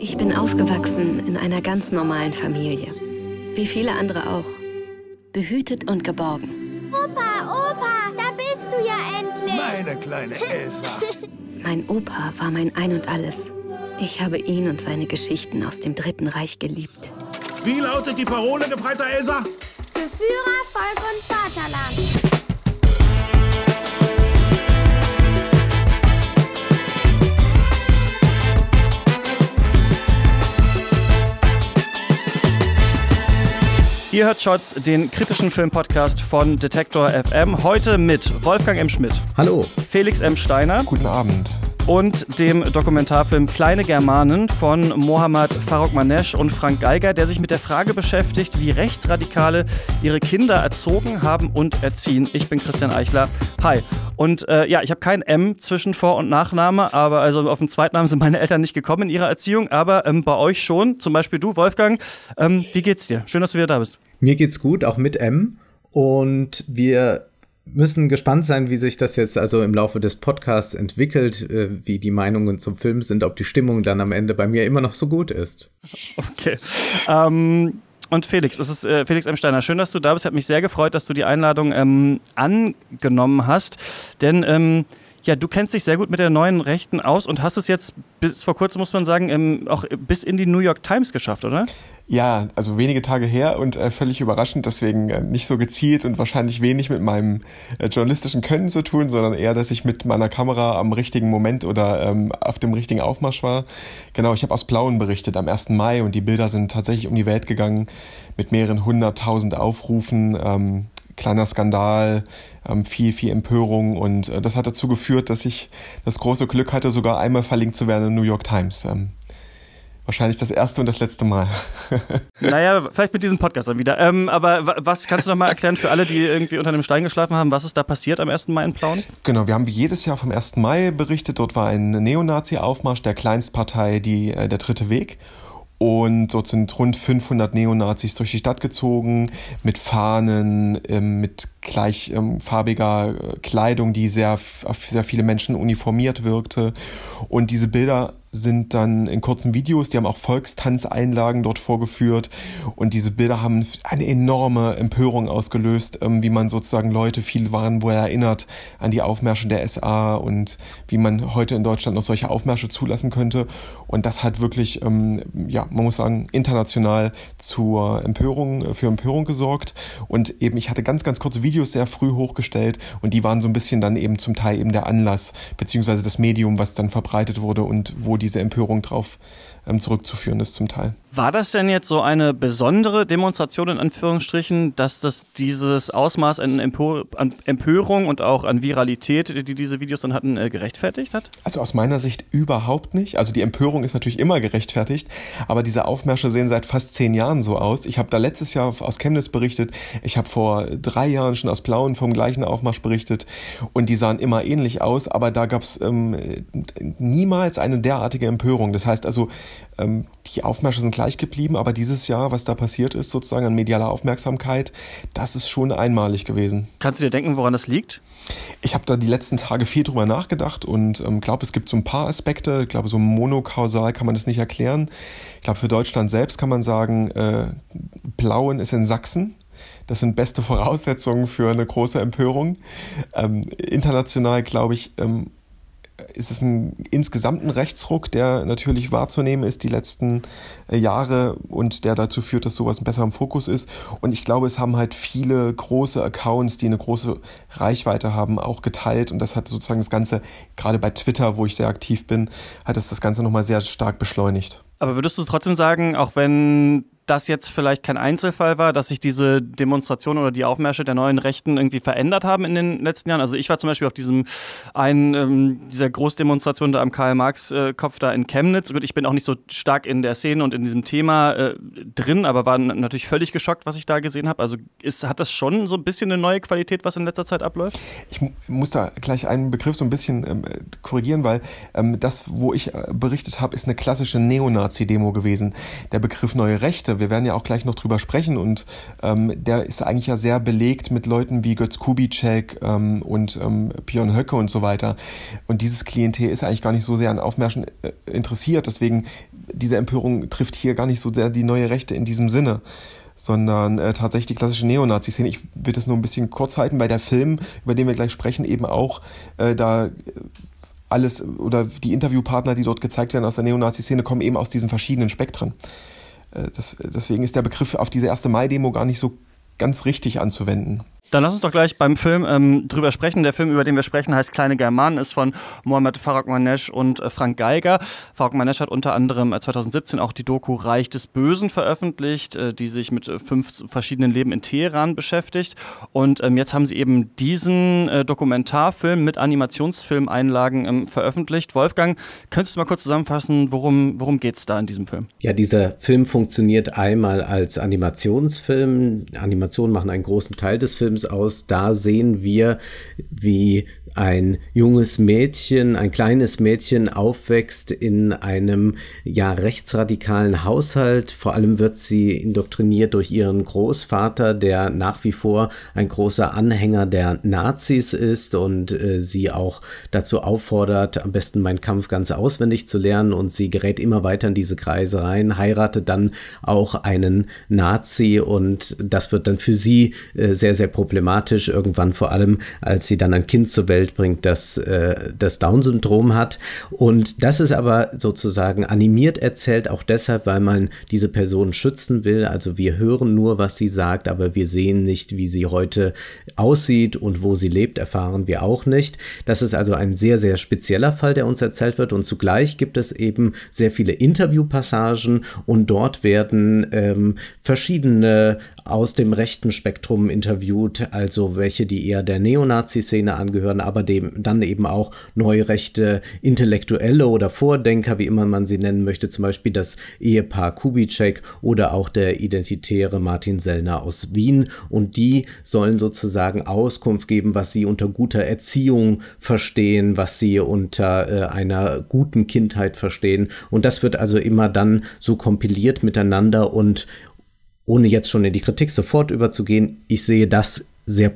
Ich bin aufgewachsen in einer ganz normalen Familie. Wie viele andere auch. Behütet und geborgen. Opa, Opa, da bist du ja endlich. Meine kleine Elsa. Mein Opa war mein Ein und Alles. Ich habe ihn und seine Geschichten aus dem Dritten Reich geliebt. Wie lautet die Parole, gefreiter Elsa? Für Führer, Volk und Vaterland. Ihr hört Shots, den kritischen Filmpodcast von Detektor FM. Heute mit Wolfgang M. Schmidt. Hallo. Felix M. Steiner. Guten Abend. Und dem Dokumentarfilm Kleine Germanen von Mohammad Farokmanesh und Frank Geiger, der sich mit der Frage beschäftigt, wie Rechtsradikale ihre Kinder erzogen haben und erziehen. Ich bin Christian Eichler. Hi. Und äh, ja, ich habe kein M zwischen Vor- und Nachname, aber also auf den Zweitnamen sind meine Eltern nicht gekommen in ihrer Erziehung, aber ähm, bei euch schon. Zum Beispiel du, Wolfgang. Ähm, wie geht's dir? Schön, dass du wieder da bist. Mir geht's gut, auch mit M. Und wir müssen gespannt sein, wie sich das jetzt also im Laufe des Podcasts entwickelt, äh, wie die Meinungen zum Film sind, ob die Stimmung dann am Ende bei mir immer noch so gut ist. Okay. Ähm, und Felix, es ist äh, Felix M. Steiner. Schön, dass du da bist. Hat mich sehr gefreut, dass du die Einladung ähm, angenommen hast. Denn ähm, ja, du kennst dich sehr gut mit der neuen Rechten aus und hast es jetzt bis vor kurzem, muss man sagen, ähm, auch bis in die New York Times geschafft, oder? Ja, also wenige Tage her und äh, völlig überraschend, deswegen äh, nicht so gezielt und wahrscheinlich wenig mit meinem äh, journalistischen Können zu tun, sondern eher, dass ich mit meiner Kamera am richtigen Moment oder ähm, auf dem richtigen Aufmarsch war. Genau, ich habe aus Plauen berichtet am 1. Mai und die Bilder sind tatsächlich um die Welt gegangen mit mehreren hunderttausend Aufrufen. Ähm, kleiner Skandal, ähm, viel, viel Empörung und äh, das hat dazu geführt, dass ich das große Glück hatte, sogar einmal verlinkt zu werden in New York Times. Ähm, wahrscheinlich das erste und das letzte Mal. naja, vielleicht mit diesem Podcast dann wieder. Ähm, aber was kannst du noch mal erklären für alle, die irgendwie unter einem Stein geschlafen haben, was ist da passiert am 1. Mai in Plauen? Genau, wir haben wie jedes Jahr vom 1. Mai berichtet. Dort war ein Neonazi-Aufmarsch der Kleinstpartei, die, äh, der Dritte Weg. Und dort sind rund 500 Neonazis durch die Stadt gezogen, mit Fahnen, ähm, mit gleichfarbiger äh, Kleidung, die sehr auf sehr viele Menschen uniformiert wirkte. Und diese Bilder sind dann in kurzen Videos, die haben auch Volkstanzeinlagen dort vorgeführt. Und diese Bilder haben eine enorme Empörung ausgelöst, ähm, wie man sozusagen Leute, viel waren wohl erinnert an die Aufmärsche der SA und wie man heute in Deutschland noch solche Aufmärsche zulassen könnte. Und das hat wirklich, ähm, ja, man muss sagen, international zur Empörung, für Empörung gesorgt. Und eben, ich hatte ganz, ganz kurze Videos sehr früh hochgestellt und die waren so ein bisschen dann eben zum Teil eben der Anlass, beziehungsweise das Medium, was dann verbreitet wurde und wo diese Empörung drauf ähm, zurückzuführen ist zum Teil. War das denn jetzt so eine besondere Demonstration in Anführungsstrichen, dass das dieses Ausmaß an, Empor an Empörung und auch an Viralität, die diese Videos dann hatten, äh, gerechtfertigt hat? Also aus meiner Sicht überhaupt nicht. Also die Empörung ist natürlich immer gerechtfertigt, aber diese Aufmärsche sehen seit fast zehn Jahren so aus. Ich habe da letztes Jahr aus Chemnitz berichtet, ich habe vor drei Jahren schon aus Plauen vom gleichen Aufmarsch berichtet und die sahen immer ähnlich aus, aber da gab es ähm, niemals eine derartige Empörung. Das heißt also, die Aufmärsche sind gleich geblieben, aber dieses Jahr, was da passiert ist, sozusagen an medialer Aufmerksamkeit, das ist schon einmalig gewesen. Kannst du dir denken, woran das liegt? Ich habe da die letzten Tage viel drüber nachgedacht und ähm, glaube, es gibt so ein paar Aspekte. Ich glaube, so monokausal kann man das nicht erklären. Ich glaube, für Deutschland selbst kann man sagen, äh, Plauen ist in Sachsen. Das sind beste Voraussetzungen für eine große Empörung. Ähm, international, glaube ich, ähm, ist es ein insgesamt ein Rechtsruck, der natürlich wahrzunehmen ist die letzten äh, Jahre und der dazu führt, dass sowas besser im Fokus ist. Und ich glaube, es haben halt viele große Accounts, die eine große Reichweite haben, auch geteilt. Und das hat sozusagen das Ganze, gerade bei Twitter, wo ich sehr aktiv bin, hat es das Ganze nochmal sehr stark beschleunigt. Aber würdest du trotzdem sagen, auch wenn das jetzt vielleicht kein Einzelfall war, dass sich diese Demonstration oder die Aufmärsche der neuen Rechten irgendwie verändert haben in den letzten Jahren. Also ich war zum Beispiel auf diesem einen ähm, dieser Großdemonstration da am Karl-Marx-Kopf äh, da in Chemnitz. Gut, ich bin auch nicht so stark in der Szene und in diesem Thema äh, drin, aber war natürlich völlig geschockt, was ich da gesehen habe. Also ist, hat das schon so ein bisschen eine neue Qualität, was in letzter Zeit abläuft? Ich muss da gleich einen Begriff so ein bisschen ähm, korrigieren, weil ähm, das, wo ich äh, berichtet habe, ist eine klassische Neonazi-Demo gewesen. Der Begriff neue Rechte wir werden ja auch gleich noch drüber sprechen und ähm, der ist eigentlich ja sehr belegt mit Leuten wie Götz Kubitschek ähm, und ähm, Björn Höcke und so weiter. Und dieses Klientel ist eigentlich gar nicht so sehr an Aufmärschen äh, interessiert. Deswegen diese Empörung trifft hier gar nicht so sehr die neue Rechte in diesem Sinne, sondern äh, tatsächlich die klassische Neonazi-Szene. Ich will das nur ein bisschen kurz halten, weil der Film, über den wir gleich sprechen, eben auch äh, da alles oder die Interviewpartner, die dort gezeigt werden aus der Neonazi-Szene, kommen eben aus diesen verschiedenen Spektren. Äh, das, deswegen ist der Begriff auf diese erste Mai-Demo gar nicht so ganz richtig anzuwenden. Dann lass uns doch gleich beim Film ähm, drüber sprechen. Der Film, über den wir sprechen, heißt Kleine Germanen, ist von Mohamed Farag und äh, Frank Geiger. Farag hat unter anderem äh, 2017 auch die Doku Reich des Bösen veröffentlicht, äh, die sich mit äh, fünf verschiedenen Leben in Teheran beschäftigt. Und ähm, jetzt haben sie eben diesen äh, Dokumentarfilm mit Animationsfilmeinlagen ähm, veröffentlicht. Wolfgang, könntest du mal kurz zusammenfassen, worum, worum geht es da in diesem Film? Ja, dieser Film funktioniert einmal als Animationsfilm. Animationen machen einen großen Teil des Films Films aus. Da sehen wir, wie ein junges Mädchen, ein kleines Mädchen aufwächst in einem ja rechtsradikalen Haushalt. Vor allem wird sie indoktriniert durch ihren Großvater, der nach wie vor ein großer Anhänger der Nazis ist und äh, sie auch dazu auffordert, am besten meinen Kampf ganz auswendig zu lernen und sie gerät immer weiter in diese Kreise rein, heiratet dann auch einen Nazi und das wird dann für sie äh, sehr, sehr problematisch irgendwann vor allem, als sie dann ein Kind zur Welt Welt bringt, das äh, das Down-Syndrom hat. Und das ist aber sozusagen animiert erzählt, auch deshalb, weil man diese Person schützen will. Also wir hören nur, was sie sagt, aber wir sehen nicht, wie sie heute aussieht und wo sie lebt, erfahren wir auch nicht. Das ist also ein sehr, sehr spezieller Fall, der uns erzählt wird. Und zugleich gibt es eben sehr viele Interviewpassagen und dort werden ähm, verschiedene aus dem rechten Spektrum interviewt, also welche, die eher der Neonazi-Szene angehören, aber dem dann eben auch neurechte Intellektuelle oder Vordenker, wie immer man sie nennen möchte, zum Beispiel das Ehepaar Kubitschek oder auch der identitäre Martin Sellner aus Wien. Und die sollen sozusagen Auskunft geben, was sie unter guter Erziehung verstehen, was sie unter äh, einer guten Kindheit verstehen. Und das wird also immer dann so kompiliert miteinander und ohne jetzt schon in die Kritik sofort überzugehen, ich sehe das sehr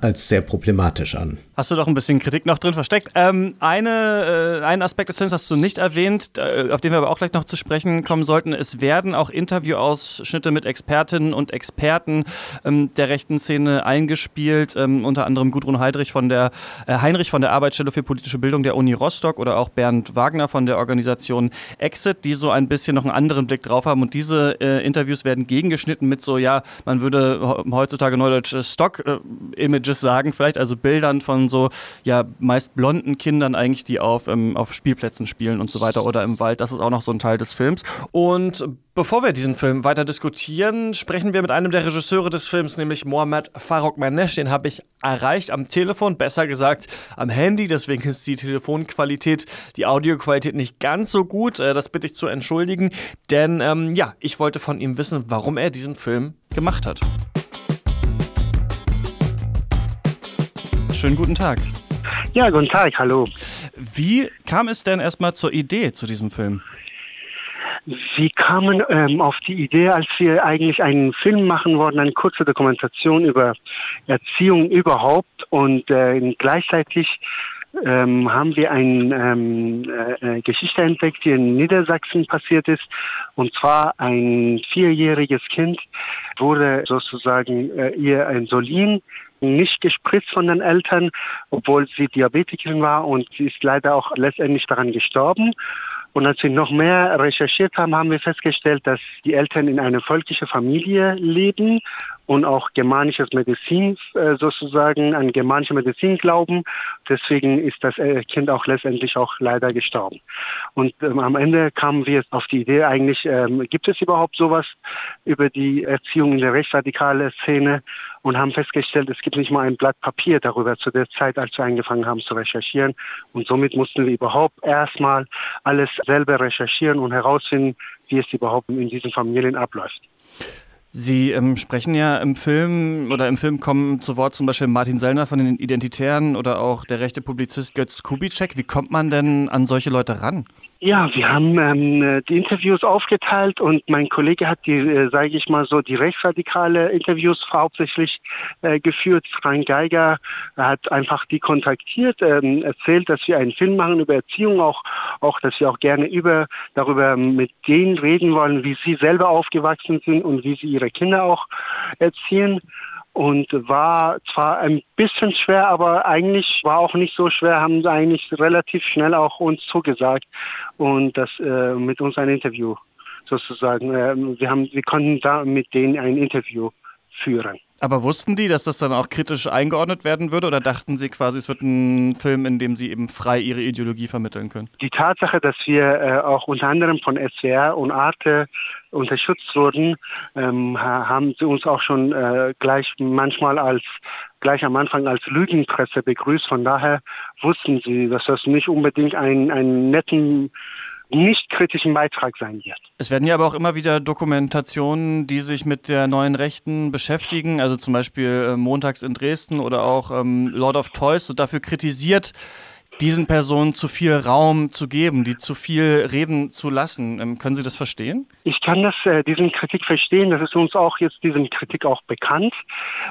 als sehr problematisch an. Hast du doch ein bisschen Kritik noch drin versteckt. Ähm, eine, äh, einen Aspekt des Films hast du nicht erwähnt, äh, auf den wir aber auch gleich noch zu sprechen kommen sollten. Es werden auch Interviewausschnitte mit Expertinnen und Experten ähm, der rechten Szene eingespielt, ähm, unter anderem Gudrun Heidrich von der, äh, Heinrich von der Arbeitsstelle für politische Bildung der Uni Rostock oder auch Bernd Wagner von der Organisation Exit, die so ein bisschen noch einen anderen Blick drauf haben. Und diese äh, Interviews werden gegengeschnitten mit so, ja, man würde heutzutage neudeutsch Stock äh, sagen, vielleicht also Bildern von so ja meist blonden Kindern eigentlich, die auf, ähm, auf Spielplätzen spielen und so weiter oder im Wald. Das ist auch noch so ein Teil des Films. Und bevor wir diesen Film weiter diskutieren, sprechen wir mit einem der Regisseure des Films, nämlich Mohamed Farok Manesh. Den habe ich erreicht am Telefon, besser gesagt am Handy. Deswegen ist die Telefonqualität, die Audioqualität nicht ganz so gut. Äh, das bitte ich zu entschuldigen. Denn ähm, ja, ich wollte von ihm wissen, warum er diesen Film gemacht hat. Schönen guten Tag. Ja, guten Tag, hallo. Wie kam es denn erstmal zur Idee zu diesem Film? Wir kamen ähm, auf die Idee, als wir eigentlich einen Film machen wollten, eine kurze Dokumentation über Erziehung überhaupt und äh, gleichzeitig ähm, haben wir eine ähm, äh, Geschichte entdeckt, die in Niedersachsen passiert ist. Und zwar ein vierjähriges Kind wurde sozusagen äh, ihr Insulin nicht gespritzt von den Eltern, obwohl sie Diabetikerin war und sie ist leider auch letztendlich daran gestorben. Und als wir noch mehr recherchiert haben, haben wir festgestellt, dass die Eltern in einer völkischen Familie leben und auch germanisches Medizin äh, sozusagen, an germanische Medizin glauben. Deswegen ist das äh, Kind auch letztendlich auch leider gestorben. Und ähm, am Ende kamen wir auf die Idee eigentlich, ähm, gibt es überhaupt sowas über die Erziehung in der rechtsradikalen Szene und haben festgestellt, es gibt nicht mal ein Blatt Papier darüber zu der Zeit, als wir angefangen haben zu recherchieren. Und somit mussten wir überhaupt erstmal alles selber recherchieren und herausfinden, wie es überhaupt in diesen Familien abläuft. Sie ähm, sprechen ja im Film oder im Film kommen zu Wort zum Beispiel Martin Sellner von den Identitären oder auch der rechte Publizist Götz Kubitschek. Wie kommt man denn an solche Leute ran? Ja, wir haben ähm, die Interviews aufgeteilt und mein Kollege hat die, äh, sage ich mal so, die rechtsradikale Interviews hauptsächlich äh, geführt. Frank Geiger hat einfach die kontaktiert, ähm, erzählt, dass wir einen Film machen über Erziehung, auch, auch, dass wir auch gerne über darüber mit denen reden wollen, wie sie selber aufgewachsen sind und wie sie ihre Kinder auch erziehen und war zwar ein bisschen schwer, aber eigentlich war auch nicht so schwer, haben sie eigentlich relativ schnell auch uns zugesagt und das äh, mit uns ein Interview sozusagen. Äh, wir haben, wir konnten da mit denen ein Interview führen. Aber wussten die, dass das dann auch kritisch eingeordnet werden würde oder dachten sie quasi, es wird ein Film, in dem sie eben frei ihre Ideologie vermitteln können? Die Tatsache, dass wir äh, auch unter anderem von SWR und Arte unterstützt wurden, ähm, haben sie uns auch schon äh, gleich manchmal als gleich am Anfang als Lügenpresse begrüßt. Von daher wussten sie, dass das nicht unbedingt einen, einen netten nicht kritischen Beitrag sein wird. Es werden ja aber auch immer wieder Dokumentationen, die sich mit der neuen Rechten beschäftigen, also zum Beispiel äh, Montags in Dresden oder auch ähm, Lord of Toys, so dafür kritisiert, diesen Personen zu viel Raum zu geben, die zu viel reden zu lassen. Ähm, können Sie das verstehen? Ich kann das, äh, diesen Kritik verstehen. Das ist uns auch jetzt diesen Kritik auch bekannt.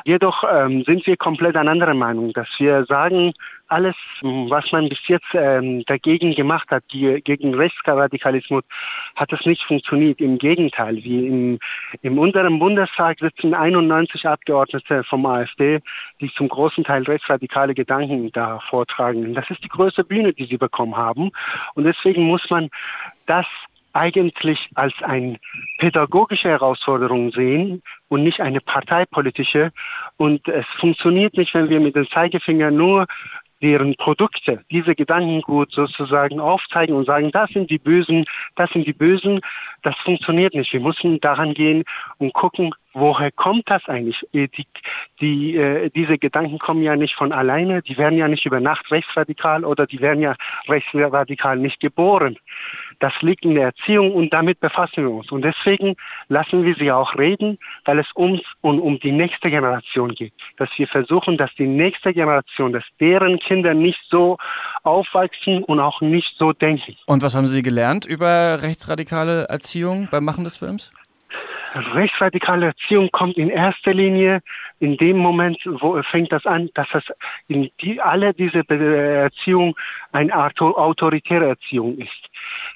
Jedoch ähm, sind wir komplett an anderer Meinung, dass wir sagen, alles, was man bis jetzt ähm, dagegen gemacht hat, die, gegen Rechtsradikalismus, hat es nicht funktioniert. Im Gegenteil, wie im, in unserem Bundestag sitzen 91 Abgeordnete vom AfD, die zum großen Teil rechtsradikale Gedanken da vortragen. Das ist die größte Bühne, die sie bekommen haben. Und deswegen muss man das eigentlich als eine pädagogische Herausforderung sehen und nicht eine parteipolitische. Und es funktioniert nicht, wenn wir mit dem Zeigefinger nur deren Produkte, diese Gedankengut sozusagen aufzeigen und sagen, das sind die Bösen, das sind die Bösen, das funktioniert nicht. Wir müssen daran gehen und gucken, woher kommt das eigentlich? Äh, die, die, äh, diese Gedanken kommen ja nicht von alleine, die werden ja nicht über Nacht rechtsradikal oder die werden ja rechtsradikal nicht geboren. Das liegt in der Erziehung und damit befassen wir uns. Und deswegen lassen wir sie auch reden, weil es uns und um die nächste Generation geht. Dass wir versuchen, dass die nächste Generation, dass deren Kinder nicht so aufwachsen und auch nicht so denken. Und was haben Sie gelernt über rechtsradikale Erziehung beim Machen des Films? rechtsradikale Erziehung kommt in erster Linie in dem Moment, wo fängt das an, dass das in die, alle diese Erziehung eine autoritäre Erziehung ist.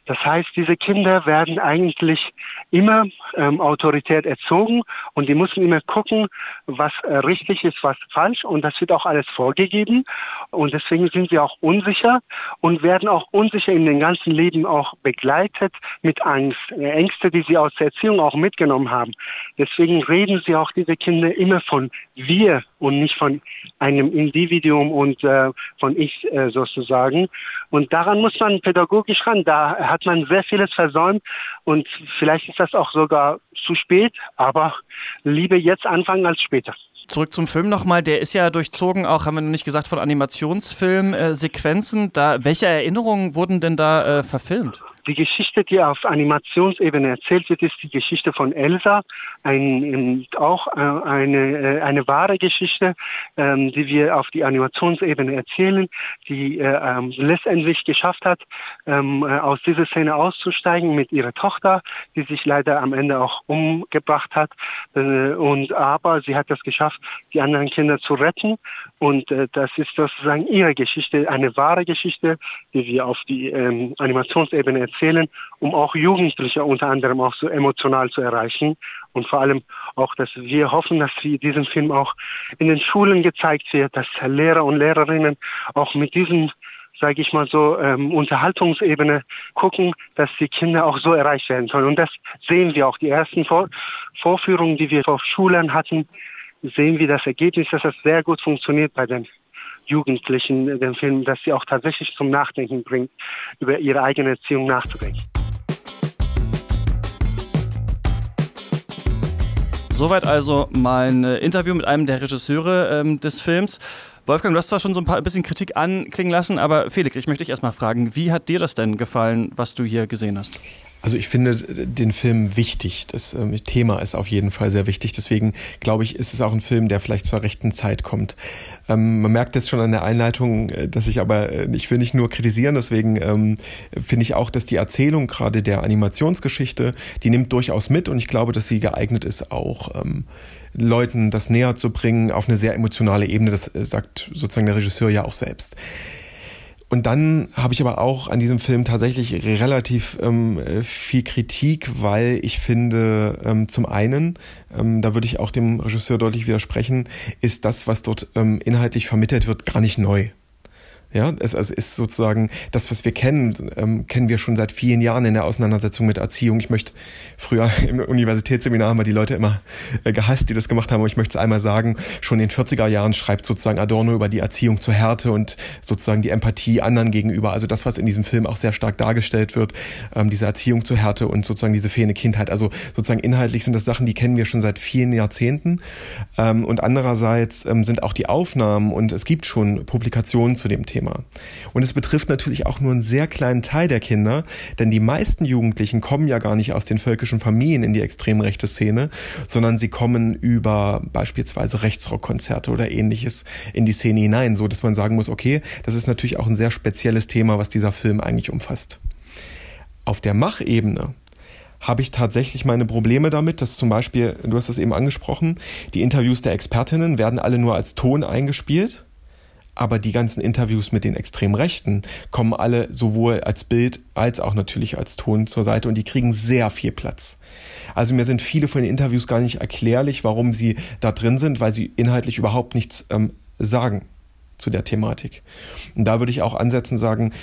Das heißt, diese Kinder werden eigentlich immer ähm, autoritär erzogen und die müssen immer gucken, was äh, richtig ist, was falsch und das wird auch alles vorgegeben und deswegen sind sie auch unsicher und werden auch unsicher in den ganzen Leben auch begleitet mit Angst, Ängste, die sie aus der Erziehung auch mitgenommen haben. Deswegen reden sie auch diese Kinder immer von wir und nicht von einem Individuum und äh, von ich äh, sozusagen. Und daran muss man pädagogisch ran. Da hat man sehr vieles versäumt und vielleicht ist das auch sogar zu spät, aber lieber jetzt anfangen als später. Zurück zum Film nochmal, der ist ja durchzogen, auch haben wir noch nicht gesagt, von Animationsfilmsequenzen. Äh, da, welche Erinnerungen wurden denn da äh, verfilmt? Die Geschichte, die auf Animationsebene erzählt wird, ist die Geschichte von Elsa, ein, auch äh, eine, äh, eine wahre Geschichte, ähm, die wir auf die Animationsebene erzählen, die äh, ähm, letztendlich geschafft hat, ähm, aus dieser Szene auszusteigen mit ihrer Tochter, die sich leider am Ende auch umgebracht hat. und aber sie hat es geschafft, die anderen Kinder zu retten. Und das ist sozusagen ihre Geschichte, eine wahre Geschichte, die wir auf die ähm, Animationsebene erzählen erzählen, um auch Jugendliche unter anderem auch so emotional zu erreichen und vor allem auch, dass wir hoffen, dass diesen Film auch in den Schulen gezeigt wird, dass Lehrer und Lehrerinnen auch mit diesem sage ich mal so, ähm, Unterhaltungsebene gucken, dass die Kinder auch so erreicht werden sollen. Und das sehen wir auch. Die ersten Vor Vorführungen, die wir auf Schulen hatten, sehen wir das Ergebnis, dass das sehr gut funktioniert bei den Jugendlichen den Film, dass sie auch tatsächlich zum Nachdenken bringt, über ihre eigene Erziehung nachzudenken. Soweit also mein äh, Interview mit einem der Regisseure ähm, des Films. Wolfgang, du hast zwar schon so ein, paar, ein bisschen Kritik anklingen lassen, aber Felix, ich möchte dich erstmal fragen, wie hat dir das denn gefallen, was du hier gesehen hast? Also ich finde den Film wichtig. Das ähm, Thema ist auf jeden Fall sehr wichtig. Deswegen glaube ich, ist es auch ein Film, der vielleicht zur rechten Zeit kommt. Ähm, man merkt jetzt schon an der Einleitung, äh, dass ich aber, äh, ich will nicht nur kritisieren, deswegen ähm, finde ich auch, dass die Erzählung gerade der Animationsgeschichte, die nimmt durchaus mit und ich glaube, dass sie geeignet ist, auch Leuten das näher zu bringen auf eine sehr emotionale Ebene. Das äh, sagt sozusagen der Regisseur ja auch selbst. Und dann habe ich aber auch an diesem Film tatsächlich relativ ähm, viel Kritik, weil ich finde, ähm, zum einen, ähm, da würde ich auch dem Regisseur deutlich widersprechen, ist das, was dort ähm, inhaltlich vermittelt wird, gar nicht neu. Ja, es also ist sozusagen das, was wir kennen, ähm, kennen wir schon seit vielen Jahren in der Auseinandersetzung mit Erziehung. Ich möchte früher im Universitätsseminar haben wir die Leute immer äh, gehasst, die das gemacht haben, aber ich möchte es einmal sagen, schon in den 40er Jahren schreibt sozusagen Adorno über die Erziehung zur Härte und sozusagen die Empathie anderen gegenüber. Also das, was in diesem Film auch sehr stark dargestellt wird, ähm, diese Erziehung zur Härte und sozusagen diese fehlende Kindheit. Also sozusagen inhaltlich sind das Sachen, die kennen wir schon seit vielen Jahrzehnten. Ähm, und andererseits ähm, sind auch die Aufnahmen und es gibt schon Publikationen zu dem Thema. Thema. Und es betrifft natürlich auch nur einen sehr kleinen Teil der Kinder, denn die meisten Jugendlichen kommen ja gar nicht aus den völkischen Familien in die extrem rechte Szene, sondern sie kommen über beispielsweise Rechtsrockkonzerte oder ähnliches in die Szene hinein, so dass man sagen muss, okay, das ist natürlich auch ein sehr spezielles Thema, was dieser Film eigentlich umfasst. Auf der Machebene habe ich tatsächlich meine Probleme damit, dass zum Beispiel, du hast das eben angesprochen, die Interviews der Expertinnen werden alle nur als Ton eingespielt aber die ganzen Interviews mit den Extremrechten kommen alle sowohl als Bild als auch natürlich als Ton zur Seite und die kriegen sehr viel Platz. Also mir sind viele von den Interviews gar nicht erklärlich, warum sie da drin sind, weil sie inhaltlich überhaupt nichts ähm, sagen zu der Thematik. Und da würde ich auch ansetzen sagen,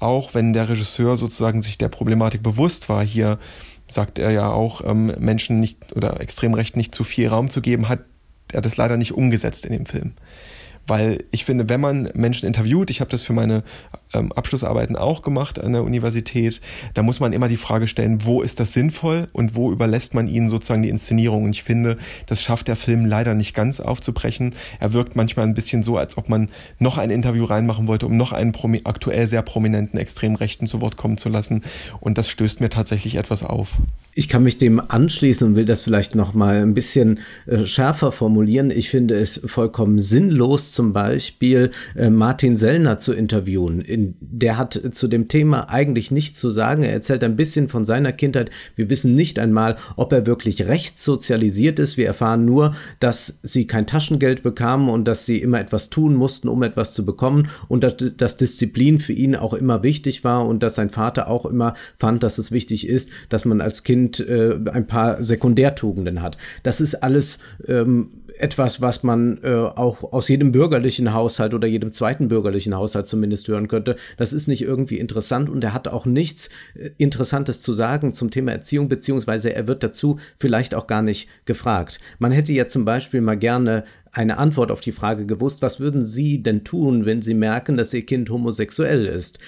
auch wenn der Regisseur sozusagen sich der Problematik bewusst war, hier sagt er ja auch, ähm, Menschen nicht oder Extremrechten nicht zu viel Raum zu geben, hat er das leider nicht umgesetzt in dem Film. Weil ich finde, wenn man Menschen interviewt, ich habe das für meine ähm, Abschlussarbeiten auch gemacht an der Universität, da muss man immer die Frage stellen, wo ist das sinnvoll und wo überlässt man ihnen sozusagen die Inszenierung. Und ich finde, das schafft der Film leider nicht ganz aufzubrechen. Er wirkt manchmal ein bisschen so, als ob man noch ein Interview reinmachen wollte, um noch einen aktuell sehr prominenten Extremrechten zu Wort kommen zu lassen. Und das stößt mir tatsächlich etwas auf. Ich kann mich dem anschließen und will das vielleicht noch mal ein bisschen äh, schärfer formulieren. Ich finde es vollkommen sinnlos, zum Beispiel äh, Martin Sellner zu interviewen. Der hat zu dem Thema eigentlich nichts zu sagen. Er erzählt ein bisschen von seiner Kindheit. Wir wissen nicht einmal, ob er wirklich recht sozialisiert ist. Wir erfahren nur, dass sie kein Taschengeld bekamen und dass sie immer etwas tun mussten, um etwas zu bekommen und dass, dass Disziplin für ihn auch immer wichtig war und dass sein Vater auch immer fand, dass es wichtig ist, dass man als Kind äh, ein paar Sekundärtugenden hat. Das ist alles ähm, etwas, was man äh, auch aus jedem bürgerlichen Haushalt oder jedem zweiten bürgerlichen Haushalt zumindest hören könnte. Das ist nicht irgendwie interessant und er hat auch nichts äh, Interessantes zu sagen zum Thema Erziehung, beziehungsweise er wird dazu vielleicht auch gar nicht gefragt. Man hätte ja zum Beispiel mal gerne eine Antwort auf die Frage gewusst, was würden Sie denn tun, wenn Sie merken, dass Ihr Kind homosexuell ist?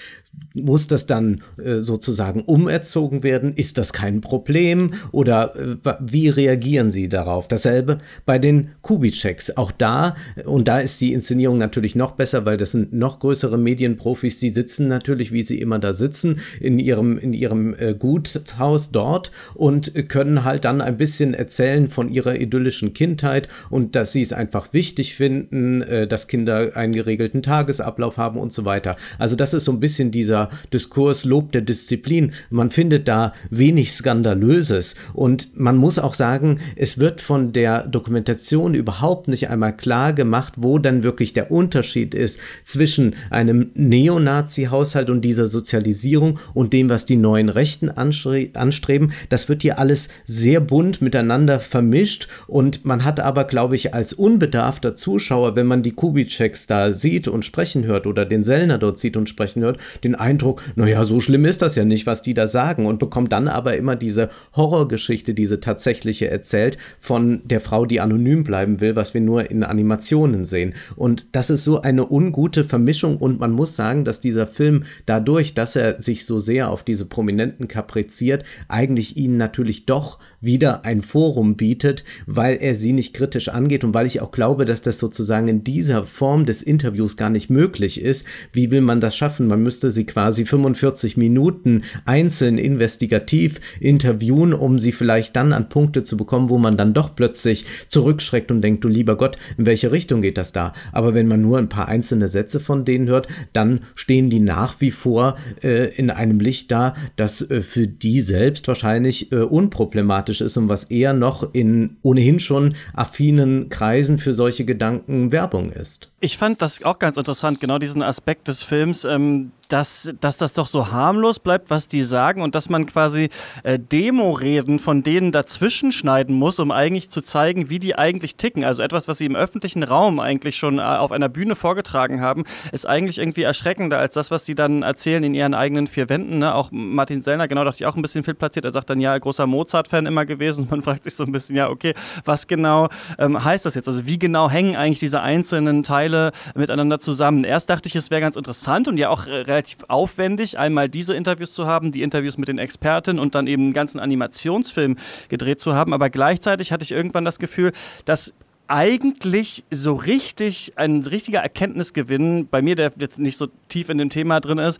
Muss das dann äh, sozusagen umerzogen werden? Ist das kein Problem? Oder äh, wie reagieren Sie darauf? Dasselbe bei den Kubitscheks. Auch da, und da ist die Inszenierung natürlich noch besser, weil das sind noch größere Medienprofis, die sitzen natürlich, wie sie immer da sitzen, in ihrem, in ihrem äh, Gutshaus dort und können halt dann ein bisschen erzählen von ihrer idyllischen Kindheit und dass sie es einfach wichtig finden, äh, dass Kinder einen geregelten Tagesablauf haben und so weiter. Also das ist so ein bisschen diese dieser Diskurs Lob der Disziplin. Man findet da wenig Skandalöses. Und man muss auch sagen, es wird von der Dokumentation überhaupt nicht einmal klar gemacht, wo dann wirklich der Unterschied ist zwischen einem Neonazi-Haushalt und dieser Sozialisierung und dem, was die neuen Rechten anstreben. Das wird hier alles sehr bunt miteinander vermischt und man hat aber, glaube ich, als unbedarfter Zuschauer, wenn man die Kubitscheks da sieht und sprechen hört oder den Sellner dort sieht und sprechen hört, den Eindruck, naja, so schlimm ist das ja nicht, was die da sagen und bekommt dann aber immer diese Horrorgeschichte, diese tatsächliche erzählt von der Frau, die anonym bleiben will, was wir nur in Animationen sehen. Und das ist so eine ungute Vermischung und man muss sagen, dass dieser Film dadurch, dass er sich so sehr auf diese Prominenten kapriziert, eigentlich ihnen natürlich doch wieder ein Forum bietet, weil er sie nicht kritisch angeht und weil ich auch glaube, dass das sozusagen in dieser Form des Interviews gar nicht möglich ist. Wie will man das schaffen? Man müsste sie quasi 45 Minuten einzeln investigativ interviewen, um sie vielleicht dann an Punkte zu bekommen, wo man dann doch plötzlich zurückschreckt und denkt, du lieber Gott, in welche Richtung geht das da? Aber wenn man nur ein paar einzelne Sätze von denen hört, dann stehen die nach wie vor äh, in einem Licht da, das äh, für die selbst wahrscheinlich äh, unproblematisch ist und was eher noch in ohnehin schon affinen Kreisen für solche Gedanken Werbung ist. Ich fand das auch ganz interessant, genau diesen Aspekt des Films, ähm, dass, dass das doch so harmlos bleibt, was die sagen und dass man quasi äh, Demo-Reden von denen dazwischen schneiden muss, um eigentlich zu zeigen, wie die eigentlich ticken. Also etwas, was sie im öffentlichen Raum eigentlich schon äh, auf einer Bühne vorgetragen haben, ist eigentlich irgendwie erschreckender als das, was sie dann erzählen in ihren eigenen vier Wänden. Ne? Auch Martin Sellner, genau, dachte ich auch ein bisschen viel platziert. Er sagt dann, ja, großer Mozart-Fan immer gewesen. Und man fragt sich so ein bisschen, ja, okay, was genau ähm, heißt das jetzt? Also wie genau hängen eigentlich diese einzelnen Teile miteinander zusammen? Erst dachte ich, es wäre ganz interessant und ja auch äh, relativ aufwendig, einmal diese Interviews zu haben, die Interviews mit den Experten und dann eben einen ganzen Animationsfilm gedreht zu haben. Aber gleichzeitig hatte ich irgendwann das Gefühl, dass eigentlich so richtig ein richtiger Erkenntnisgewinn bei mir, der jetzt nicht so tief in dem Thema drin ist,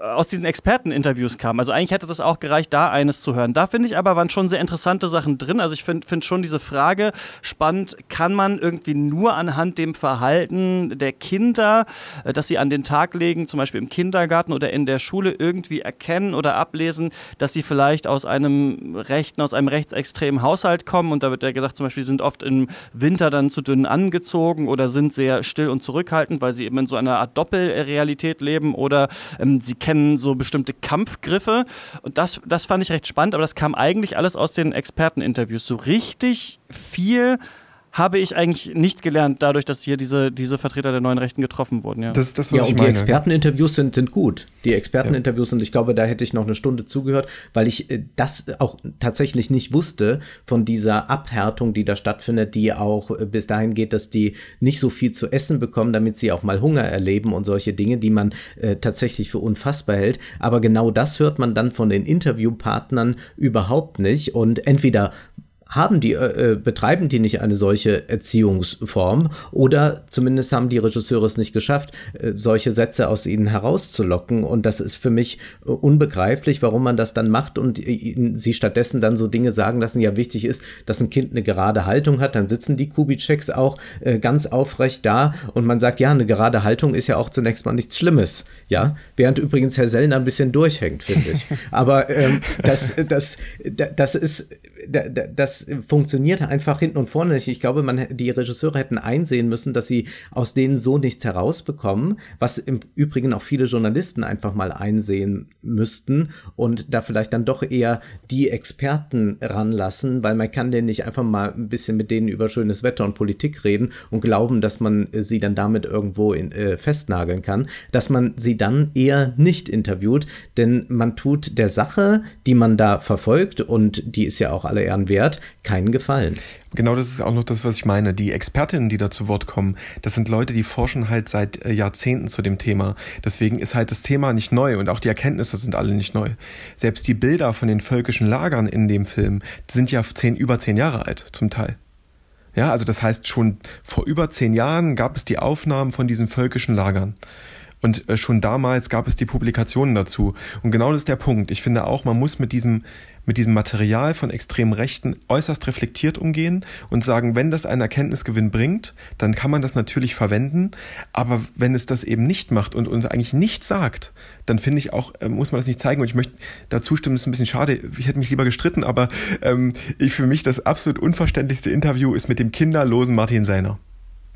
aus diesen Experteninterviews kam. Also eigentlich hätte das auch gereicht, da eines zu hören. Da finde ich aber, waren schon sehr interessante Sachen drin. Also ich finde find schon diese Frage spannend, kann man irgendwie nur anhand dem Verhalten der Kinder, äh, das sie an den Tag legen, zum Beispiel im Kindergarten oder in der Schule, irgendwie erkennen oder ablesen, dass sie vielleicht aus einem rechten, aus einem rechtsextremen Haushalt kommen. Und da wird ja gesagt, zum Beispiel, sie sind oft im Winter dann zu dünn angezogen oder sind sehr still und zurückhaltend, weil sie eben in so einer Art Doppelrealität leben oder ähm, sie kennen so bestimmte Kampfgriffe. Und das, das fand ich recht spannend, aber das kam eigentlich alles aus den Experteninterviews. So richtig viel habe ich eigentlich nicht gelernt, dadurch, dass hier diese, diese Vertreter der neuen Rechten getroffen wurden. Ja, das das, was ja, und die Experteninterviews sind, sind gut. Die Experteninterviews, ja. und ich glaube, da hätte ich noch eine Stunde zugehört, weil ich äh, das auch tatsächlich nicht wusste von dieser Abhärtung, die da stattfindet, die auch äh, bis dahin geht, dass die nicht so viel zu essen bekommen, damit sie auch mal Hunger erleben und solche Dinge, die man äh, tatsächlich für unfassbar hält. Aber genau das hört man dann von den Interviewpartnern überhaupt nicht. Und entweder haben die, äh, äh, betreiben die nicht eine solche Erziehungsform oder zumindest haben die Regisseure es nicht geschafft, äh, solche Sätze aus ihnen herauszulocken und das ist für mich äh, unbegreiflich, warum man das dann macht und äh, sie stattdessen dann so Dinge sagen lassen, ja wichtig ist, dass ein Kind eine gerade Haltung hat, dann sitzen die Kubitscheks auch äh, ganz aufrecht da und man sagt, ja, eine gerade Haltung ist ja auch zunächst mal nichts Schlimmes, ja, während übrigens Herr Sellner ein bisschen durchhängt, finde ich. Aber ähm, das, das, das ist, das funktioniert einfach hinten und vorne nicht. Ich glaube, man, die Regisseure hätten einsehen müssen, dass sie aus denen so nichts herausbekommen, was im Übrigen auch viele Journalisten einfach mal einsehen müssten und da vielleicht dann doch eher die Experten ranlassen, weil man kann denen nicht einfach mal ein bisschen mit denen über schönes Wetter und Politik reden und glauben, dass man sie dann damit irgendwo in, äh, festnageln kann, dass man sie dann eher nicht interviewt, denn man tut der Sache, die man da verfolgt und die ist ja auch alle Ehren wert, keinen Gefallen. Genau das ist auch noch das, was ich meine. Die Expertinnen, die da zu Wort kommen, das sind Leute, die forschen halt seit äh, Jahrzehnten zu dem Thema. Deswegen ist halt das Thema nicht neu und auch die Erkenntnisse sind alle nicht neu. Selbst die Bilder von den völkischen Lagern in dem Film sind ja zehn, über zehn Jahre alt, zum Teil. Ja, also das heißt, schon vor über zehn Jahren gab es die Aufnahmen von diesen völkischen Lagern. Und äh, schon damals gab es die Publikationen dazu. Und genau das ist der Punkt. Ich finde auch, man muss mit diesem, mit diesem Material von extremen Rechten äußerst reflektiert umgehen und sagen, wenn das einen Erkenntnisgewinn bringt, dann kann man das natürlich verwenden. Aber wenn es das eben nicht macht und uns eigentlich nichts sagt, dann finde ich auch, äh, muss man das nicht zeigen. Und ich möchte da zustimmen, das ist ein bisschen schade. Ich hätte mich lieber gestritten, aber ähm, ich, für mich das absolut unverständlichste Interview ist mit dem kinderlosen Martin Seiner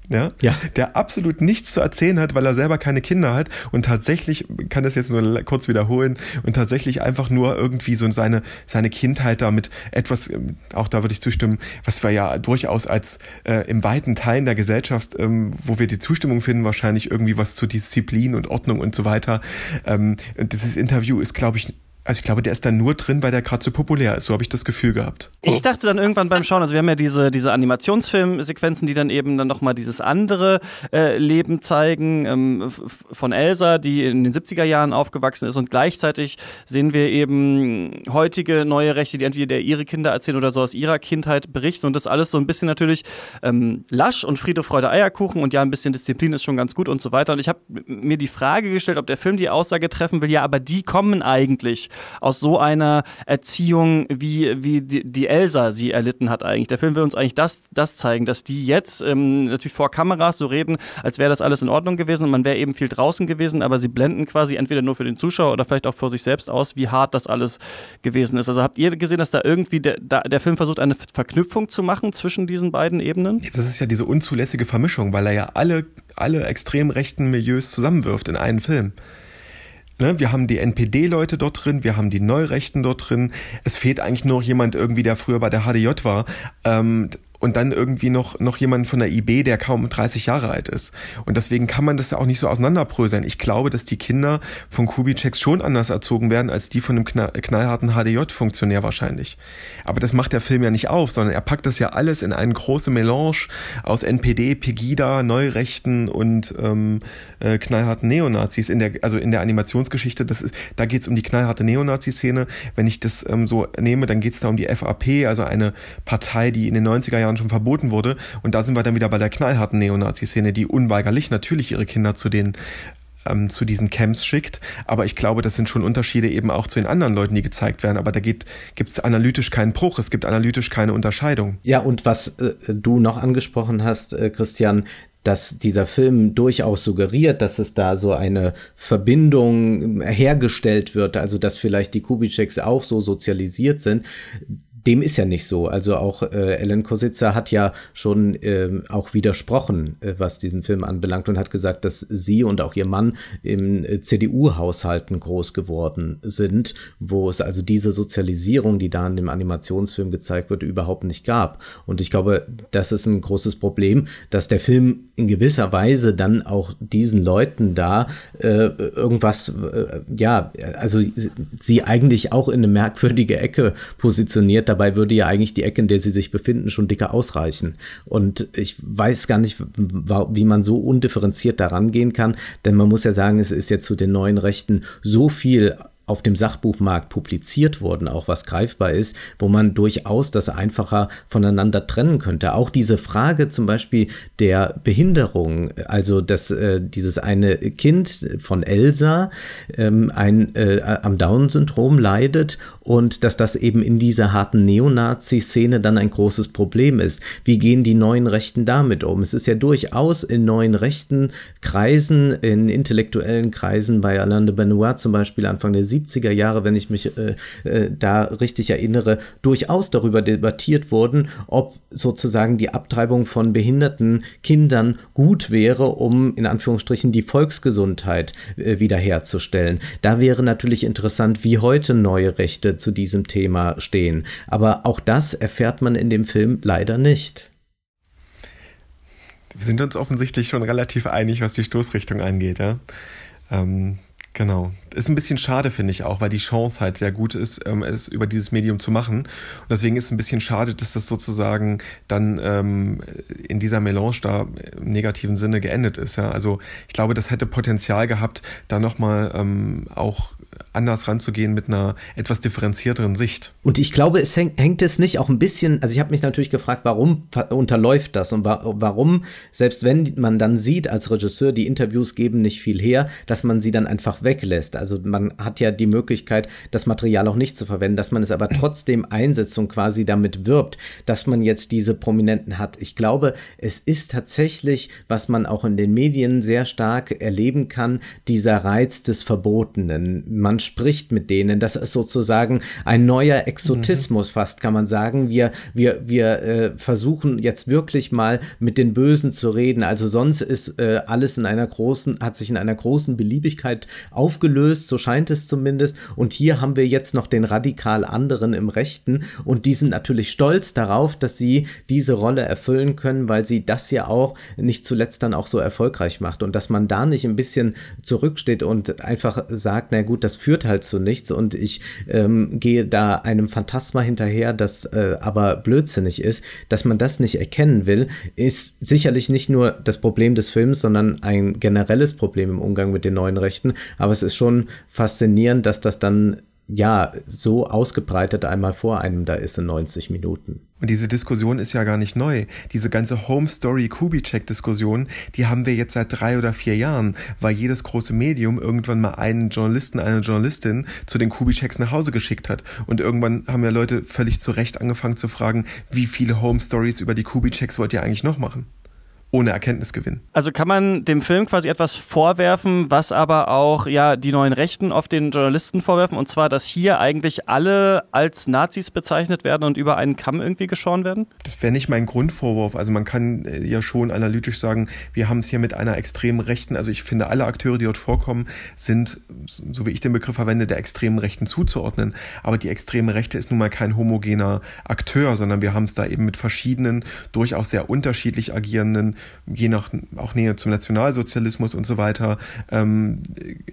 ja, ja. der absolut nichts zu erzählen hat, weil er selber keine Kinder hat und tatsächlich, kann das jetzt nur kurz wiederholen, und tatsächlich einfach nur irgendwie so seine, seine Kindheit damit etwas, ähm, auch da würde ich zustimmen, was wir ja durchaus als äh, im weiten Teilen der Gesellschaft, ähm, wo wir die Zustimmung finden, wahrscheinlich irgendwie was zu Disziplin und Ordnung und so weiter. Ähm, dieses Interview ist, glaube ich, Also ich glaube, der ist dann nur drin, weil der gerade so populär ist. So habe ich das Gefühl gehabt. Ich dachte dann irgendwann beim Schauen, also wir haben ja diese, diese Animationsfilmsequenzen, die dann eben dann nochmal dieses andere äh, Leben zeigen ähm, von Elsa, die in den 70er Jahren aufgewachsen ist und gleichzeitig sehen wir eben heutige neue Rechte, die entweder ihre Kinder erzählen oder so aus ihrer Kindheit berichten und das alles so ein bisschen natürlich ähm, lasch und Friede, Freude, Eierkuchen und ja, ein bisschen Disziplin ist schon ganz gut und so weiter. Und ich habe mir die Frage gestellt, ob der Film die Aussage treffen will, ja, aber die kommen eigentlich aus so einer Erziehung, wie, wie die, Elsa sie erlitten hat eigentlich. Der Film will uns eigentlich das, das zeigen, dass die jetzt ähm, natürlich vor Kameras so reden, als wäre das alles in Ordnung gewesen und man wäre eben viel draußen gewesen, aber sie blenden quasi entweder nur für den Zuschauer oder vielleicht auch vor sich selbst aus, wie hart das alles gewesen ist. Also habt ihr gesehen, dass da irgendwie der, der Film versucht, eine Verknüpfung zu machen zwischen diesen beiden Ebenen? Das ist ja diese unzulässige Vermischung, weil er ja alle, alle extrem rechten Milieus zusammenwirft in einen Film. Ne, wir haben die NPD-Leute dort drin, wir haben die Neurechten dort drin. Es fehlt eigentlich nur jemand irgendwie, der früher bei der HDJ war. Ähm, und dann irgendwie noch, noch jemand von der IB, der kaum 30 Jahre alt ist. Und deswegen kann man das ja auch nicht so auseinanderbröseln. Ich glaube, dass die Kinder von Kubitscheks schon anders erzogen werden als die von einem knallharten HDJ-Funktionär wahrscheinlich. Aber das macht der Film ja nicht auf, sondern er packt das ja alles in eine große Melange aus NPD, Pegida, Neurechten und ähm, äh, knallharten Neonazis. In der, also in der Animationsgeschichte, das ist, da geht's um die knallharte Neonazi-Szene. Wenn ich das ähm, so nehme, dann geht's da um die FAP, also eine Partei, die in den 90er Jahren Jahren schon verboten wurde. Und da sind wir dann wieder bei der knallharten Neonazi-Szene, die unweigerlich natürlich ihre Kinder zu den ähm, zu diesen Camps schickt. Aber ich glaube, das sind schon Unterschiede eben auch zu den anderen Leuten, die gezeigt werden. Aber da gibt es analytisch keinen Bruch, es gibt analytisch keine Unterscheidung. Ja, und was äh, du noch angesprochen hast, äh, Christian, dass dieser Film durchaus suggeriert, dass es da so eine Verbindung hergestellt wird, also dass vielleicht die Kubitscheks auch so sozialisiert sind dem ist ja nicht so. Also auch äh, Ellen Kositzer hat ja schon äh, auch widersprochen, äh, was diesen Film anbelangt und hat gesagt, dass sie und auch ihr Mann im äh, CDU-Haushalten groß geworden sind, wo es also diese Sozialisierung, die da in dem Animationsfilm gezeigt wird, überhaupt nicht gab. Und ich glaube, das ist ein großes Problem, dass der Film in gewisser Weise dann auch diesen Leuten da äh, irgendwas, äh, ja, also sie eigentlich auch in eine merkwürdige Ecke positioniert Dabei würde ja eigentlich die Ecke, in der sie sich befinden, schon dicker ausreichen. Und ich weiß gar nicht, wie man so undifferenziert daran gehen kann, denn man muss ja sagen, es ist jetzt zu den neuen Rechten so viel auf dem Sachbuchmarkt publiziert wurden, auch was greifbar ist, wo man durchaus das einfacher voneinander trennen könnte. Auch diese Frage zum Beispiel der Behinderung, also dass äh, dieses eine Kind von Elsa ähm, ein, äh, am Down-Syndrom leidet und dass das eben in dieser harten Neonazi-Szene dann ein großes Problem ist. Wie gehen die neuen Rechten damit um? Es ist ja durchaus in neuen rechten Kreisen, in intellektuellen Kreisen bei Alain de Benoit zum Beispiel Anfang der 70er Jahre, wenn ich mich äh, äh, da richtig erinnere, durchaus darüber debattiert wurden, ob sozusagen die Abtreibung von behinderten Kindern gut wäre, um in Anführungsstrichen die Volksgesundheit äh, wiederherzustellen. Da wäre natürlich interessant, wie heute neue Rechte zu diesem Thema stehen. Aber auch das erfährt man in dem Film leider nicht. Wir sind uns offensichtlich schon relativ einig, was die Stoßrichtung angeht. Ja? Ähm, Genau. Ist ein bisschen schade, finde ich auch, weil die Chance halt sehr gut ist, ähm, es über dieses Medium zu machen. Und deswegen ist es ein bisschen schade, dass das sozusagen dann ähm, in dieser Melange da im negativen Sinne geendet ist. Ja? Also ich glaube, das hätte Potenzial gehabt, da nochmal ähm, auch anders ranzugehen mit einer etwas differenzierteren Sicht. Und ich glaube, es hängt, hängt es nicht auch ein bisschen, also ich habe mich natürlich gefragt, warum unterläuft das und wa warum, selbst wenn man dann sieht als Regisseur, die Interviews geben nicht viel her, dass man sie dann einfach weglässt. Also man hat ja die Möglichkeit, das Material auch nicht zu verwenden, dass man es aber trotzdem einsetzt und quasi damit wirbt, dass man jetzt diese Prominenten hat. Ich glaube, es ist tatsächlich, was man auch in den Medien sehr stark erleben kann, dieser Reiz des Verbotenen man spricht mit denen. Das ist sozusagen ein neuer Exotismus, mhm. fast kann man sagen. Wir, wir, wir äh, versuchen jetzt wirklich mal mit den Bösen zu reden. Also sonst ist äh, alles in einer großen, hat sich in einer großen Beliebigkeit aufgelöst, so scheint es zumindest. Und hier haben wir jetzt noch den radikal anderen im Rechten und die sind natürlich stolz darauf, dass sie diese Rolle erfüllen können, weil sie das ja auch nicht zuletzt dann auch so erfolgreich macht und dass man da nicht ein bisschen zurücksteht und einfach sagt, na gut, das führt halt zu nichts und ich ähm, gehe da einem Phantasma hinterher, das äh, aber blödsinnig ist, dass man das nicht erkennen will, ist sicherlich nicht nur das Problem des Films, sondern ein generelles Problem im Umgang mit den neuen Rechten. Aber es ist schon faszinierend, dass das dann ja, so ausgebreitet einmal vor einem da ist in 90 Minuten. Und diese Diskussion ist ja gar nicht neu. Diese ganze Home Story Kubitschek Diskussion, die haben wir jetzt seit drei oder vier Jahren, weil jedes große Medium irgendwann mal einen Journalisten, eine Journalistin zu den Kubitscheks nach Hause geschickt hat. Und irgendwann haben ja Leute völlig zu Recht angefangen zu fragen, wie viele Home Stories über die Kubitscheks wollt ihr eigentlich noch machen? Ohne Erkenntnisgewinn. Also kann man dem Film quasi etwas vorwerfen, was aber auch ja die neuen Rechten auf den Journalisten vorwerfen, und zwar, dass hier eigentlich alle als Nazis bezeichnet werden und über einen Kamm irgendwie geschoren werden? Das wäre nicht mein Grundvorwurf. Also man kann äh, ja schon analytisch sagen, wir haben es hier mit einer extremen Rechten, also ich finde, alle Akteure, die dort vorkommen, sind, so wie ich den Begriff verwende, der extremen Rechten zuzuordnen. Aber die extreme Rechte ist nun mal kein homogener Akteur, sondern wir haben es da eben mit verschiedenen, durchaus sehr unterschiedlich agierenden je nach auch Nähe zum Nationalsozialismus und so weiter, ähm,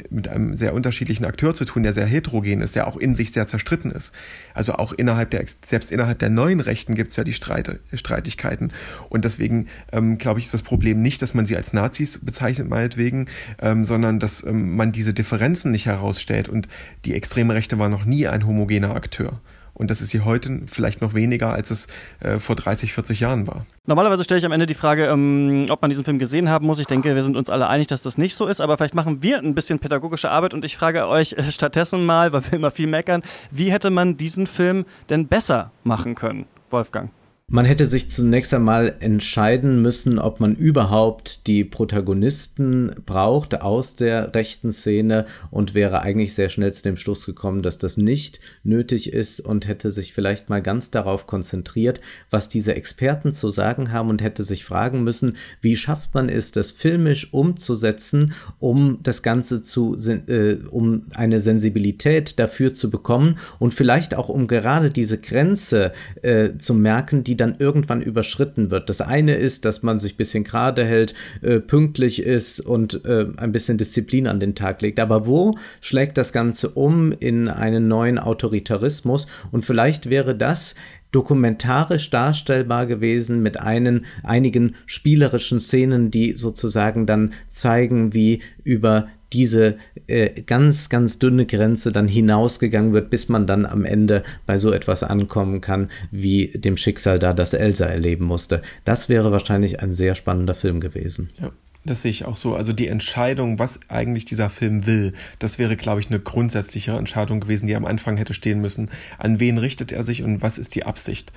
mit einem sehr unterschiedlichen Akteur zu tun, der sehr heterogen ist, der auch in sich sehr zerstritten ist. Also auch innerhalb der, selbst innerhalb der neuen Rechten gibt es ja die Streit, Streitigkeiten. Und deswegen ähm, glaube ich, ist das Problem nicht, dass man sie als Nazis bezeichnet, meinetwegen, ähm, sondern dass ähm, man diese Differenzen nicht herausstellt. Und die extreme Rechte war noch nie ein homogener Akteur. Und das ist sie heute vielleicht noch weniger, als es äh, vor 30, 40 Jahren war. Normalerweise stelle ich am Ende die Frage, ähm, ob man diesen Film gesehen haben muss. Ich denke, wir sind uns alle einig, dass das nicht so ist, aber vielleicht machen wir ein bisschen pädagogische Arbeit und ich frage euch äh, stattdessen mal, weil wir immer viel meckern, wie hätte man diesen Film denn besser machen können, Wolfgang? Man hätte sich zunächst einmal entscheiden müssen, ob man überhaupt die Protagonisten braucht aus der rechten Szene und wäre eigentlich sehr schnell zu dem Schluss gekommen, dass das nicht nötig ist und hätte sich vielleicht mal ganz darauf konzentriert, was diese Experten zu sagen haben und hätte sich fragen müssen, wie schafft man es, das filmisch umzusetzen, um das Ganze zu, äh, um eine Sensibilität dafür zu bekommen und vielleicht auch um gerade diese Grenze äh, zu merken, die dann irgendwann überschritten wird. Das eine ist, dass man sich ein bisschen gerade hält, äh, pünktlich ist und äh, ein bisschen Disziplin an den Tag legt. Aber wo schlägt das Ganze um in einen neuen Autoritarismus? Und vielleicht wäre das dokumentarisch darstellbar gewesen mit einen, einigen spielerischen Szenen, die sozusagen dann zeigen, wie über diese äh, ganz, ganz dünne Grenze dann hinausgegangen wird, bis man dann am Ende bei so etwas ankommen kann, wie dem Schicksal da, das Elsa erleben musste. Das wäre wahrscheinlich ein sehr spannender Film gewesen. Ja. Das sehe ich auch so. Also die Entscheidung, was eigentlich dieser Film will, das wäre, glaube ich, eine grundsätzliche Entscheidung gewesen, die am Anfang hätte stehen müssen. An wen richtet er sich und was ist die Absicht?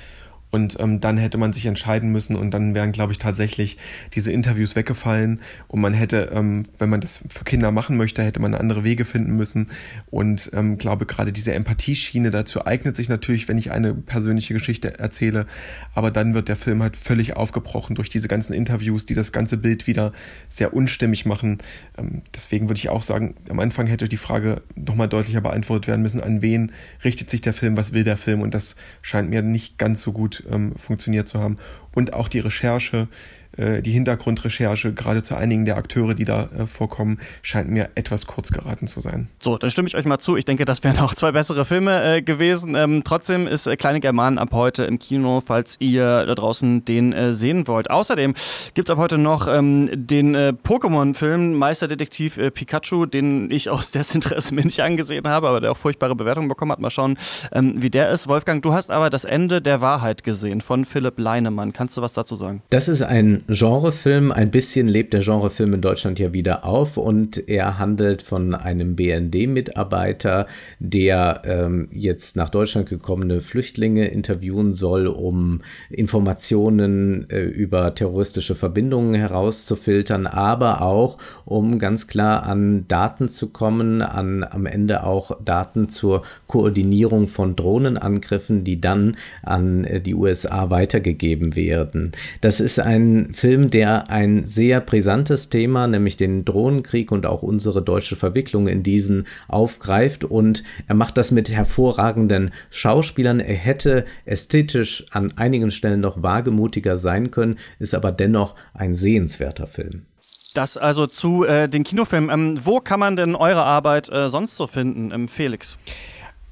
Und ähm, dann hätte man sich entscheiden müssen und dann wären, glaube ich, tatsächlich diese Interviews weggefallen. Und man hätte, ähm, wenn man das für Kinder machen möchte, hätte man andere Wege finden müssen. Und ähm, glaube, gerade diese Empathieschiene dazu eignet sich natürlich, wenn ich eine persönliche Geschichte erzähle. Aber dann wird der Film halt völlig aufgebrochen durch diese ganzen Interviews, die das ganze Bild wieder sehr unstimmig machen. Ähm, deswegen würde ich auch sagen, am Anfang hätte die Frage nochmal deutlicher beantwortet werden müssen, an wen richtet sich der Film, was will der Film? Und das scheint mir nicht ganz so gut ähm, funktioniert zu haben. Und auch die Recherche äh, die Hintergrundrecherche, gerade zu einigen der Akteure, die da äh, vorkommen, scheint mir etwas kurz geraten zu sein. So, dann stimme ich euch mal zu. Ich denke, das wären auch zwei bessere Filme äh, gewesen. Ähm, trotzdem ist äh, Kleine Germanen ab heute im Kino, falls ihr da draußen den äh, sehen wollt. Außerdem gibt es ab heute noch ähm, den äh, Pokémon-Film Meisterdetektiv Pikachu, den ich aus Desinteresse mir nicht angesehen habe, aber der auch furchtbare Bewertungen bekommen hat. Mal schauen, ähm, wie der ist. Wolfgang, du hast aber das Ende der Wahrheit gesehen von Philipp Leinemann. Kannst du was dazu sagen? Das ist ein Genrefilm. Ein bisschen lebt der Genrefilm in Deutschland ja wieder auf und er handelt von einem BND-Mitarbeiter, der ähm, jetzt nach Deutschland gekommene Flüchtlinge interviewen soll, um Informationen äh, über terroristische Verbindungen herauszufiltern, aber auch um ganz klar an Daten zu kommen, an am Ende auch Daten zur Koordinierung von Drohnenangriffen, die dann an äh, die USA weitergegeben werden. Das ist ein Film, der ein sehr brisantes Thema, nämlich den Drohnenkrieg und auch unsere deutsche Verwicklung in diesen aufgreift und er macht das mit hervorragenden Schauspielern. Er hätte ästhetisch an einigen Stellen noch wagemutiger sein können, ist aber dennoch ein sehenswerter Film. Das also zu äh, den Kinofilmen. Ähm, wo kann man denn eure Arbeit äh, sonst so finden, ähm, Felix?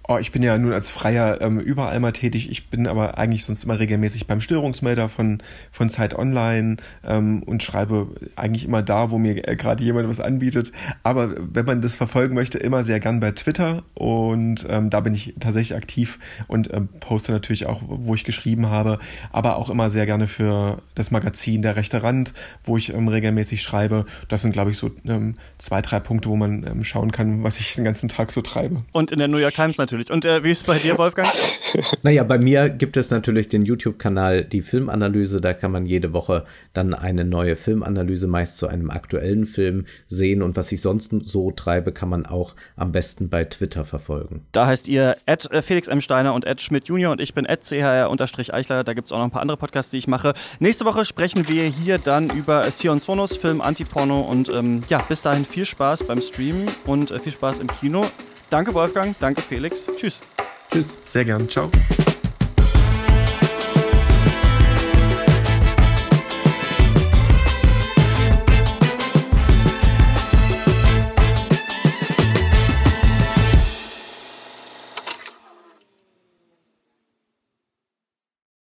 Oh, ich bin ja nun als Freier ähm, überall mal tätig. Ich bin aber eigentlich sonst immer regelmäßig beim Störungsmelder von, von Zeit Online ähm, und schreibe eigentlich immer da, wo mir äh, gerade jemand was anbietet. Aber wenn man das verfolgen möchte, immer sehr gern bei Twitter und ähm, da bin ich tatsächlich aktiv und ähm, poste natürlich auch, wo ich geschrieben habe, aber auch immer sehr gerne für das Magazin Der rechte Rand, wo ich ähm, regelmäßig schreibe. Das sind, glaube ich, so ähm, zwei, drei Punkte, wo man schauen kann, was ich den ganzen Tag so treibe. Und in der New York Times natürlich natürlich. Und äh, wie ist es bei dir, Wolfgang? naja, bei mir gibt es natürlich den YouTube-Kanal Die Filmanalyse. Da kann man jede Woche dann eine neue Filmanalyse meist zu einem aktuellen Film sehen. Und was ich sonst so treibe, kann man auch am besten bei Twitter verfolgen. Da heißt ihr Ed äh, Felix M. Steiner und Ed Schmidt Junior und ich bin Ed CHR-Eichler. Da gibt es auch noch ein paar andere Podcasts, die ich mache. Nächste Woche sprechen wir hier dann über Sion Sonos, Film Antiporno. Und ähm, ja, bis dahin viel Spaß beim Streamen und äh, viel Spaß im Kino. Danke, Wolfgang. Danke, Felix. Tschüss. Tschüss. Sehr gern. Ciao.